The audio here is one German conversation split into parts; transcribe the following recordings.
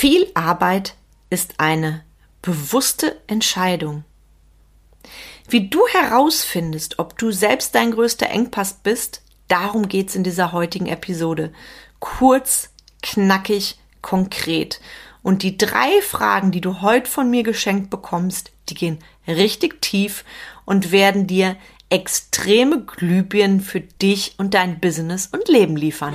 Viel Arbeit ist eine bewusste Entscheidung. Wie du herausfindest, ob du selbst dein größter Engpass bist, darum geht's in dieser heutigen Episode. Kurz, knackig, konkret. Und die drei Fragen, die du heute von mir geschenkt bekommst, die gehen richtig tief und werden dir extreme Glühbirnen für dich und dein Business und Leben liefern.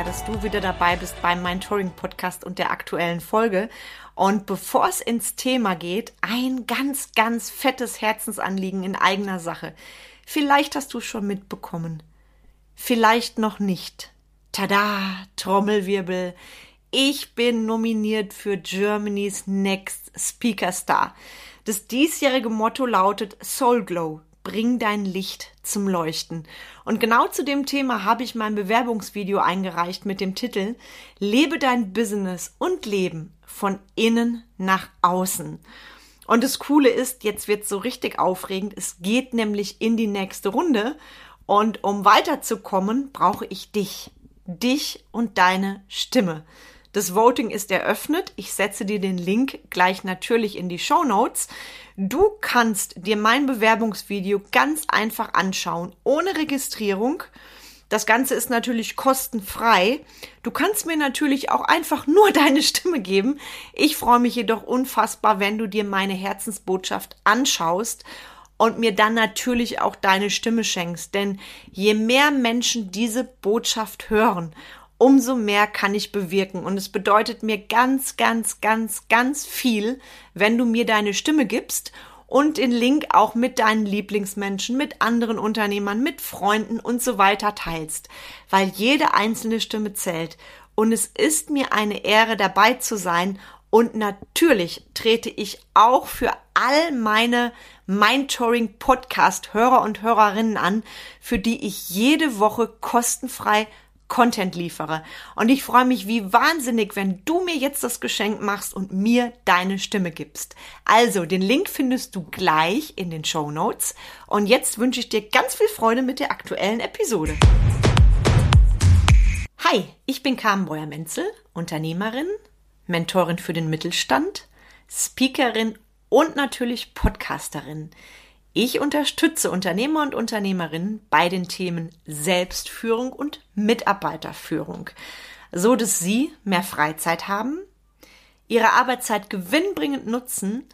Sehr, dass du wieder dabei bist beim Mentoring Podcast und der aktuellen Folge. Und bevor es ins Thema geht, ein ganz, ganz fettes Herzensanliegen in eigener Sache. Vielleicht hast du schon mitbekommen. Vielleicht noch nicht. Tada, Trommelwirbel. Ich bin nominiert für Germany's Next Speaker Star. Das diesjährige Motto lautet Soul Glow bring dein Licht zum Leuchten. Und genau zu dem Thema habe ich mein Bewerbungsvideo eingereicht mit dem Titel Lebe dein Business und Leben von innen nach außen. Und das Coole ist, jetzt wird es so richtig aufregend. Es geht nämlich in die nächste Runde. Und um weiterzukommen, brauche ich dich. Dich und deine Stimme. Das Voting ist eröffnet. Ich setze dir den Link gleich natürlich in die Show Notes. Du kannst dir mein Bewerbungsvideo ganz einfach anschauen, ohne Registrierung. Das Ganze ist natürlich kostenfrei. Du kannst mir natürlich auch einfach nur deine Stimme geben. Ich freue mich jedoch unfassbar, wenn du dir meine Herzensbotschaft anschaust und mir dann natürlich auch deine Stimme schenkst. Denn je mehr Menschen diese Botschaft hören umso mehr kann ich bewirken. Und es bedeutet mir ganz, ganz, ganz, ganz viel, wenn du mir deine Stimme gibst und den Link auch mit deinen Lieblingsmenschen, mit anderen Unternehmern, mit Freunden und so weiter teilst, weil jede einzelne Stimme zählt. Und es ist mir eine Ehre, dabei zu sein. Und natürlich trete ich auch für all meine Mindtouring Podcast Hörer und Hörerinnen an, für die ich jede Woche kostenfrei Content liefere. Und ich freue mich wie wahnsinnig, wenn du mir jetzt das Geschenk machst und mir deine Stimme gibst. Also, den Link findest du gleich in den Show Notes. Und jetzt wünsche ich dir ganz viel Freude mit der aktuellen Episode. Hi, ich bin Carmen Breuer-Menzel, Unternehmerin, Mentorin für den Mittelstand, Speakerin und natürlich Podcasterin. Ich unterstütze Unternehmer und Unternehmerinnen bei den Themen Selbstführung und Mitarbeiterführung, so dass sie mehr Freizeit haben, ihre Arbeitszeit gewinnbringend nutzen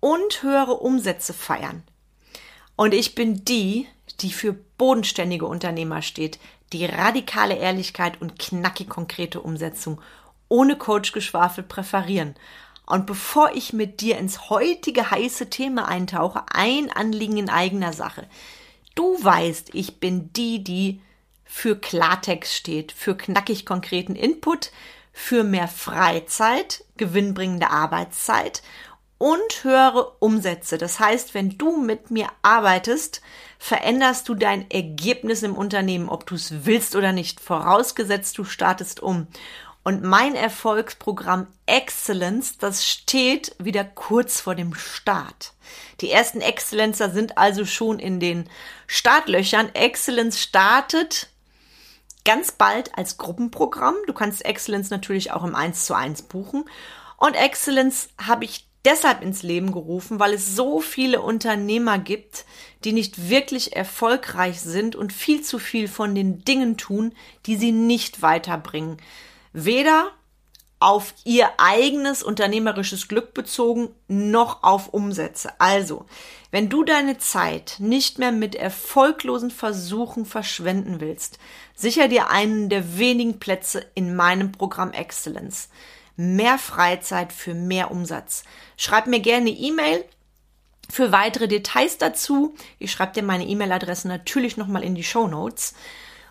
und höhere Umsätze feiern. Und ich bin die, die für bodenständige Unternehmer steht, die radikale Ehrlichkeit und knackig konkrete Umsetzung ohne Coachgeschwafel präferieren und bevor ich mit dir ins heutige heiße Thema eintauche, ein Anliegen in eigener Sache. Du weißt, ich bin die, die für Klartext steht, für knackig konkreten Input, für mehr Freizeit, gewinnbringende Arbeitszeit und höhere Umsätze. Das heißt, wenn du mit mir arbeitest, veränderst du dein Ergebnis im Unternehmen, ob du es willst oder nicht, vorausgesetzt du startest um. Und mein Erfolgsprogramm Excellence, das steht wieder kurz vor dem Start. Die ersten Excellencer sind also schon in den Startlöchern. Excellence startet ganz bald als Gruppenprogramm. Du kannst Excellence natürlich auch im 1 zu 1 buchen. Und Excellence habe ich deshalb ins Leben gerufen, weil es so viele Unternehmer gibt, die nicht wirklich erfolgreich sind und viel zu viel von den Dingen tun, die sie nicht weiterbringen weder auf ihr eigenes unternehmerisches Glück bezogen, noch auf Umsätze. Also, wenn du deine Zeit nicht mehr mit erfolglosen Versuchen verschwenden willst, sicher dir einen der wenigen Plätze in meinem Programm Excellence. Mehr Freizeit für mehr Umsatz. Schreib mir gerne E-Mail für weitere Details dazu. Ich schreibe dir meine E-Mail-Adresse natürlich nochmal in die Show Notes.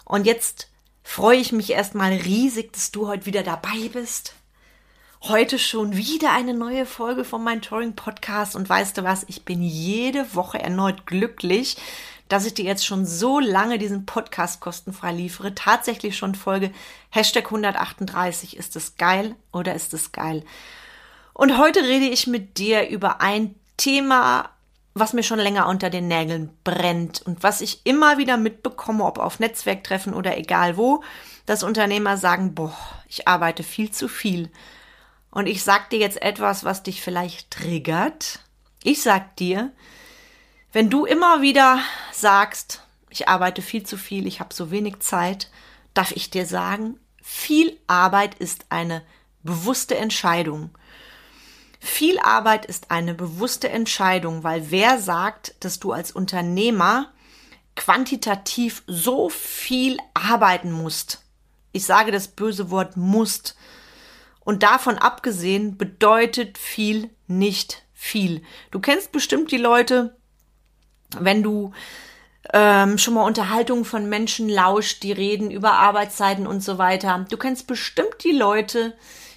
Und jetzt freue ich mich erstmal riesig, dass du heute wieder dabei bist. Heute schon wieder eine neue Folge von meinem Touring Podcast und weißt du was, ich bin jede Woche erneut glücklich, dass ich dir jetzt schon so lange diesen Podcast kostenfrei liefere. Tatsächlich schon Folge Hashtag 138. Ist es geil oder ist es geil? Und heute rede ich mit dir über ein Thema, was mir schon länger unter den Nägeln brennt und was ich immer wieder mitbekomme, ob auf Netzwerktreffen oder egal wo, dass Unternehmer sagen, boah, ich arbeite viel zu viel. Und ich sag dir jetzt etwas, was dich vielleicht triggert. Ich sag dir, wenn du immer wieder sagst, ich arbeite viel zu viel, ich habe so wenig Zeit, darf ich dir sagen, viel Arbeit ist eine bewusste Entscheidung. Viel Arbeit ist eine bewusste Entscheidung, weil wer sagt, dass du als Unternehmer quantitativ so viel arbeiten musst? Ich sage das böse Wort musst. Und davon abgesehen bedeutet viel nicht viel. Du kennst bestimmt die Leute, wenn du ähm, schon mal Unterhaltungen von Menschen lauscht, die reden über Arbeitszeiten und so weiter. Du kennst bestimmt die Leute,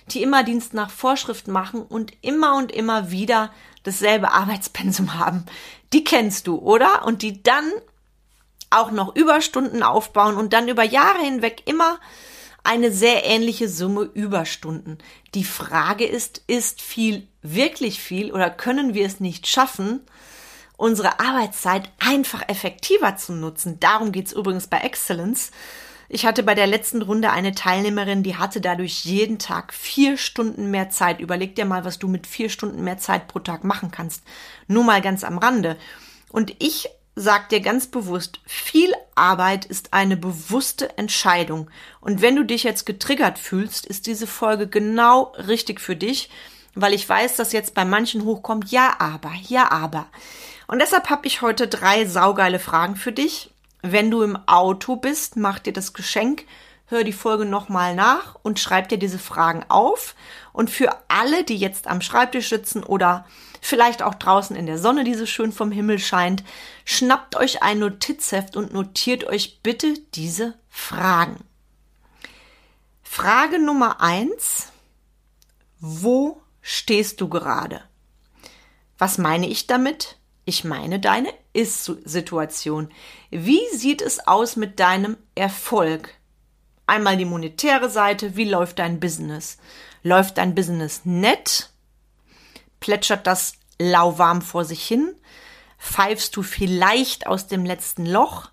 die immer Dienst nach Vorschrift machen und immer und immer wieder dasselbe Arbeitspensum haben. Die kennst du, oder? Und die dann auch noch Überstunden aufbauen und dann über Jahre hinweg immer eine sehr ähnliche Summe Überstunden. Die Frage ist, ist viel wirklich viel oder können wir es nicht schaffen, unsere Arbeitszeit einfach effektiver zu nutzen? Darum geht's übrigens bei Excellence. Ich hatte bei der letzten Runde eine Teilnehmerin, die hatte dadurch jeden Tag vier Stunden mehr Zeit. Überleg dir mal, was du mit vier Stunden mehr Zeit pro Tag machen kannst. Nur mal ganz am Rande. Und ich sag dir ganz bewusst, viel Arbeit ist eine bewusste Entscheidung. Und wenn du dich jetzt getriggert fühlst, ist diese Folge genau richtig für dich, weil ich weiß, dass jetzt bei manchen hochkommt, ja, aber, ja, aber. Und deshalb habe ich heute drei saugeile Fragen für dich. Wenn du im Auto bist, mach dir das Geschenk, hör die Folge nochmal nach und schreib dir diese Fragen auf. Und für alle, die jetzt am Schreibtisch sitzen oder vielleicht auch draußen in der Sonne, die so schön vom Himmel scheint, schnappt euch ein Notizheft und notiert euch bitte diese Fragen. Frage Nummer eins. Wo stehst du gerade? Was meine ich damit? Ich meine deine Ist-Situation. Wie sieht es aus mit deinem Erfolg? Einmal die monetäre Seite. Wie läuft dein Business? Läuft dein Business nett? Plätschert das lauwarm vor sich hin? Pfeifst du vielleicht aus dem letzten Loch?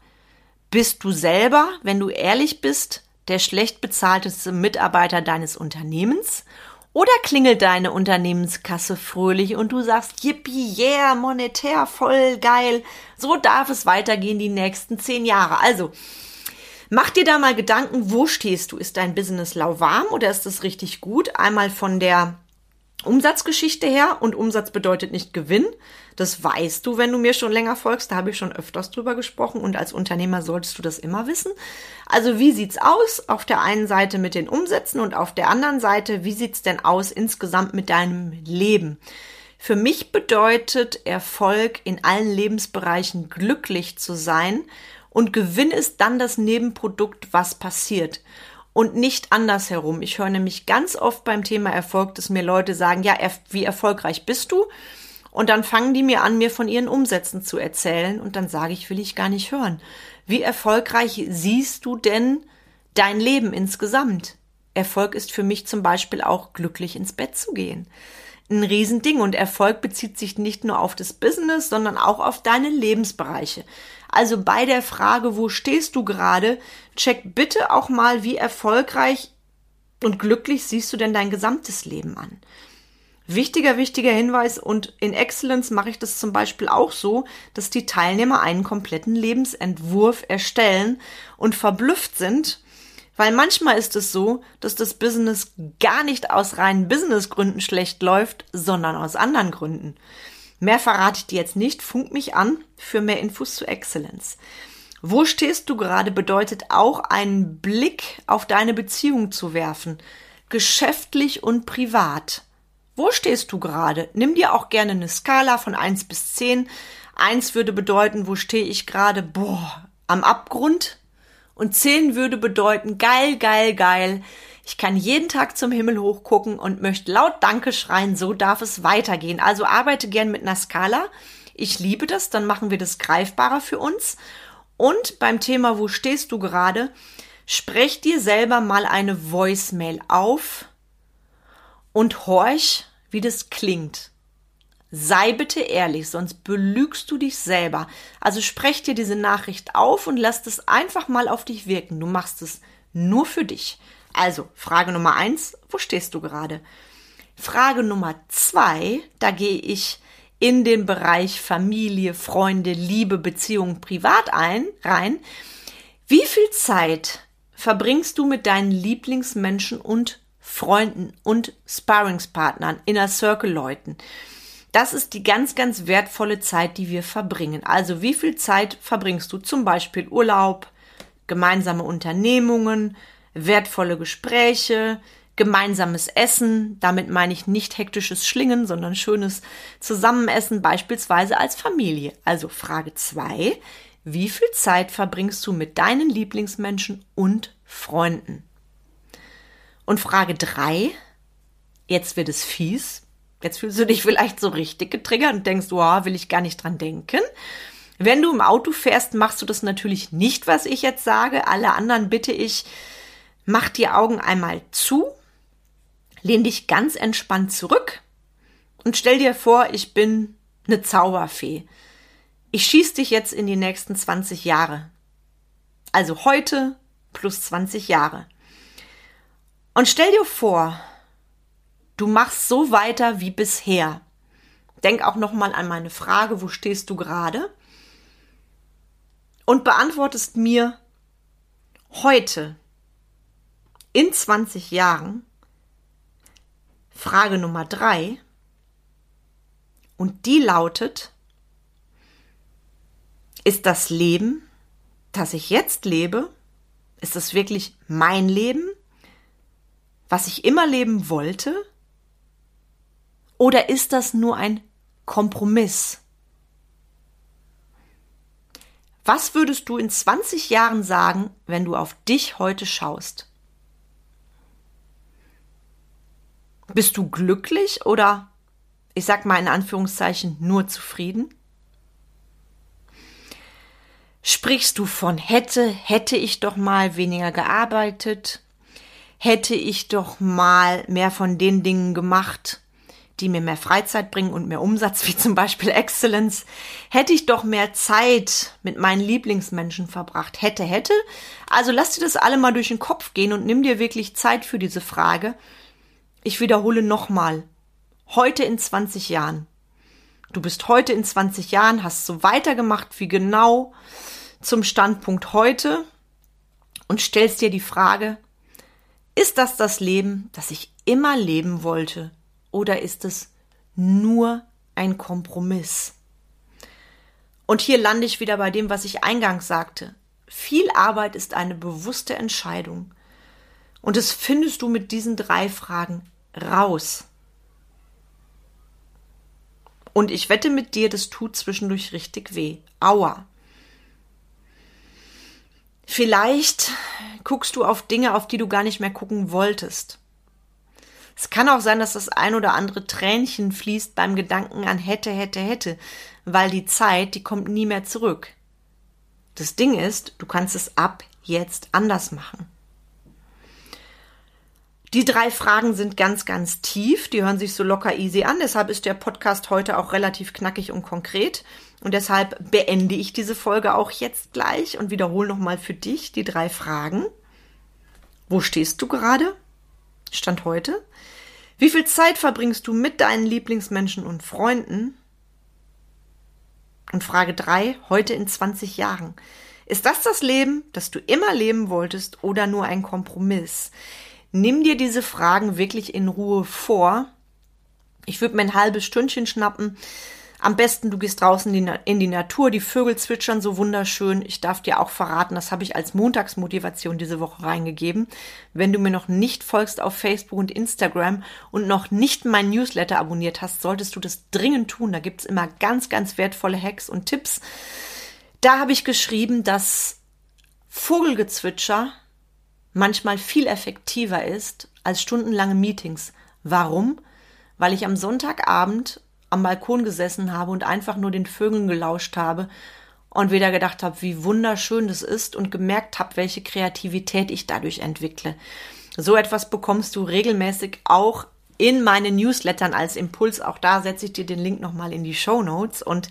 Bist du selber, wenn du ehrlich bist, der schlecht bezahlteste Mitarbeiter deines Unternehmens? Oder klingelt deine Unternehmenskasse fröhlich und du sagst, yippie, yeah, monetär, voll geil. So darf es weitergehen die nächsten zehn Jahre. Also, mach dir da mal Gedanken, wo stehst du? Ist dein Business lauwarm oder ist es richtig gut? Einmal von der Umsatzgeschichte her und Umsatz bedeutet nicht Gewinn. Das weißt du, wenn du mir schon länger folgst. Da habe ich schon öfters drüber gesprochen und als Unternehmer solltest du das immer wissen. Also wie sieht's aus? Auf der einen Seite mit den Umsätzen und auf der anderen Seite, wie sieht's denn aus insgesamt mit deinem Leben? Für mich bedeutet Erfolg in allen Lebensbereichen glücklich zu sein und Gewinn ist dann das Nebenprodukt, was passiert und nicht andersherum. Ich höre nämlich ganz oft beim Thema Erfolg, dass mir Leute sagen, ja, wie erfolgreich bist du? Und dann fangen die mir an, mir von ihren Umsätzen zu erzählen und dann sage ich, will ich gar nicht hören. Wie erfolgreich siehst du denn dein Leben insgesamt? Erfolg ist für mich zum Beispiel auch glücklich ins Bett zu gehen. Ein Riesending und Erfolg bezieht sich nicht nur auf das Business, sondern auch auf deine Lebensbereiche. Also bei der Frage, wo stehst du gerade, check bitte auch mal, wie erfolgreich und glücklich siehst du denn dein gesamtes Leben an. Wichtiger, wichtiger Hinweis und in Excellence mache ich das zum Beispiel auch so, dass die Teilnehmer einen kompletten Lebensentwurf erstellen und verblüfft sind, weil manchmal ist es so, dass das Business gar nicht aus reinen Businessgründen schlecht läuft, sondern aus anderen Gründen. Mehr verrate ich dir jetzt nicht. Funk mich an für mehr Infos zu Excellence. Wo stehst du gerade bedeutet auch einen Blick auf deine Beziehung zu werfen, geschäftlich und privat. Wo stehst du gerade? Nimm dir auch gerne eine Skala von eins bis zehn. Eins würde bedeuten, wo stehe ich gerade? Boah, am Abgrund. Und zehn würde bedeuten, geil, geil, geil. Ich kann jeden Tag zum Himmel hochgucken und möchte laut Danke schreien, so darf es weitergehen. Also arbeite gern mit einer Skala. Ich liebe das, dann machen wir das greifbarer für uns. Und beim Thema, wo stehst du gerade, sprech dir selber mal eine Voicemail auf und horch, wie das klingt. Sei bitte ehrlich, sonst belügst du dich selber. Also sprech dir diese Nachricht auf und lass es einfach mal auf dich wirken. Du machst es nur für dich. Also, Frage Nummer eins, wo stehst du gerade? Frage Nummer zwei, da gehe ich in den Bereich Familie, Freunde, Liebe, Beziehungen, Privat ein, rein. Wie viel Zeit verbringst du mit deinen Lieblingsmenschen und Freunden und Sparringspartnern, Inner Circle Leuten? Das ist die ganz, ganz wertvolle Zeit, die wir verbringen. Also wie viel Zeit verbringst du zum Beispiel Urlaub, gemeinsame Unternehmungen, wertvolle Gespräche, gemeinsames Essen. Damit meine ich nicht hektisches Schlingen, sondern schönes Zusammenessen, beispielsweise als Familie. Also Frage zwei: Wie viel Zeit verbringst du mit deinen Lieblingsmenschen und Freunden? Und Frage drei: Jetzt wird es fies. Jetzt fühlst du dich vielleicht so richtig getriggert und denkst, wow, will ich gar nicht dran denken. Wenn du im Auto fährst, machst du das natürlich nicht, was ich jetzt sage. Alle anderen bitte ich, mach die Augen einmal zu, lehn dich ganz entspannt zurück und stell dir vor, ich bin eine Zauberfee. Ich schieß dich jetzt in die nächsten 20 Jahre. Also heute plus 20 Jahre. Und stell dir vor, du machst so weiter wie bisher. Denk auch noch mal an meine Frage, wo stehst du gerade? Und beantwortest mir heute in 20 Jahren Frage Nummer drei und die lautet, ist das Leben, das ich jetzt lebe, ist es wirklich mein Leben, was ich immer leben wollte? Oder ist das nur ein Kompromiss? Was würdest du in 20 Jahren sagen, wenn du auf dich heute schaust? Bist du glücklich oder, ich sag mal in Anführungszeichen, nur zufrieden? Sprichst du von hätte, hätte ich doch mal weniger gearbeitet, hätte ich doch mal mehr von den Dingen gemacht, die mir mehr Freizeit bringen und mehr Umsatz, wie zum Beispiel Excellence, hätte ich doch mehr Zeit mit meinen Lieblingsmenschen verbracht. Hätte, hätte. Also lass dir das alle mal durch den Kopf gehen und nimm dir wirklich Zeit für diese Frage ich wiederhole nochmal. Heute in 20 Jahren. Du bist heute in 20 Jahren, hast so weitergemacht wie genau zum Standpunkt heute und stellst dir die Frage, ist das das Leben, das ich immer leben wollte oder ist es nur ein Kompromiss? Und hier lande ich wieder bei dem, was ich eingangs sagte. Viel Arbeit ist eine bewusste Entscheidung. Und das findest du mit diesen drei Fragen raus. Und ich wette mit dir, das tut zwischendurch richtig weh. Aua. Vielleicht guckst du auf Dinge, auf die du gar nicht mehr gucken wolltest. Es kann auch sein, dass das ein oder andere Tränchen fließt beim Gedanken an hätte, hätte, hätte, weil die Zeit, die kommt nie mehr zurück. Das Ding ist, du kannst es ab jetzt anders machen. Die drei Fragen sind ganz, ganz tief. Die hören sich so locker easy an. Deshalb ist der Podcast heute auch relativ knackig und konkret. Und deshalb beende ich diese Folge auch jetzt gleich und wiederhole nochmal für dich die drei Fragen. Wo stehst du gerade? Stand heute. Wie viel Zeit verbringst du mit deinen Lieblingsmenschen und Freunden? Und Frage drei: heute in 20 Jahren. Ist das das Leben, das du immer leben wolltest oder nur ein Kompromiss? Nimm dir diese Fragen wirklich in Ruhe vor. Ich würde mir ein halbes Stündchen schnappen. Am besten, du gehst draußen in die Natur, die Vögel zwitschern so wunderschön. Ich darf dir auch verraten, das habe ich als Montagsmotivation diese Woche reingegeben. Wenn du mir noch nicht folgst auf Facebook und Instagram und noch nicht mein Newsletter abonniert hast, solltest du das dringend tun. Da gibt's immer ganz, ganz wertvolle Hacks und Tipps. Da habe ich geschrieben, dass Vogelgezwitscher manchmal viel effektiver ist als stundenlange Meetings. Warum? Weil ich am Sonntagabend am Balkon gesessen habe und einfach nur den Vögeln gelauscht habe und wieder gedacht habe, wie wunderschön das ist und gemerkt habe, welche Kreativität ich dadurch entwickle. So etwas bekommst du regelmäßig auch in meinen Newslettern als Impuls. Auch da setze ich dir den Link nochmal in die Show Notes. Und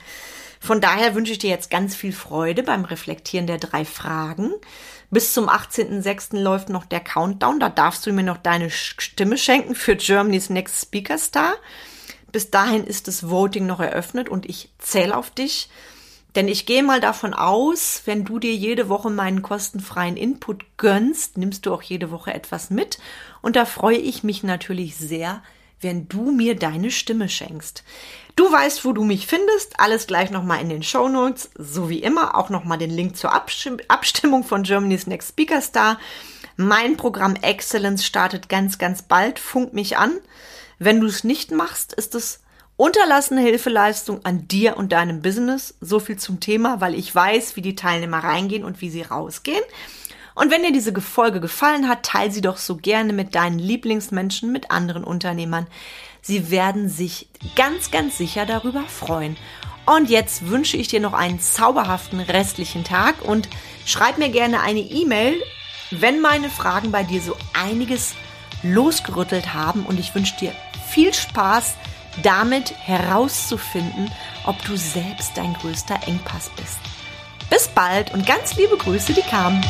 von daher wünsche ich dir jetzt ganz viel Freude beim Reflektieren der drei Fragen. Bis zum 18.06. läuft noch der Countdown. Da darfst du mir noch deine Stimme schenken für Germany's Next Speaker Star. Bis dahin ist das Voting noch eröffnet und ich zähle auf dich. Denn ich gehe mal davon aus, wenn du dir jede Woche meinen kostenfreien Input gönnst, nimmst du auch jede Woche etwas mit. Und da freue ich mich natürlich sehr, wenn du mir deine Stimme schenkst. Du weißt, wo du mich findest. Alles gleich nochmal in den Show Notes. So wie immer auch nochmal den Link zur Abstimmung von Germany's Next Speaker Star. Mein Programm Excellence startet ganz, ganz bald. Funk mich an. Wenn du es nicht machst, ist es Unterlassene Hilfeleistung an dir und deinem Business. So viel zum Thema, weil ich weiß, wie die Teilnehmer reingehen und wie sie rausgehen. Und wenn dir diese Folge gefallen hat, teile sie doch so gerne mit deinen Lieblingsmenschen, mit anderen Unternehmern. Sie werden sich ganz, ganz sicher darüber freuen. Und jetzt wünsche ich dir noch einen zauberhaften restlichen Tag und schreib mir gerne eine E-Mail, wenn meine Fragen bei dir so einiges losgerüttelt haben. Und ich wünsche dir viel Spaß damit herauszufinden, ob du selbst dein größter Engpass bist. Bis bald und ganz liebe Grüße, die kamen.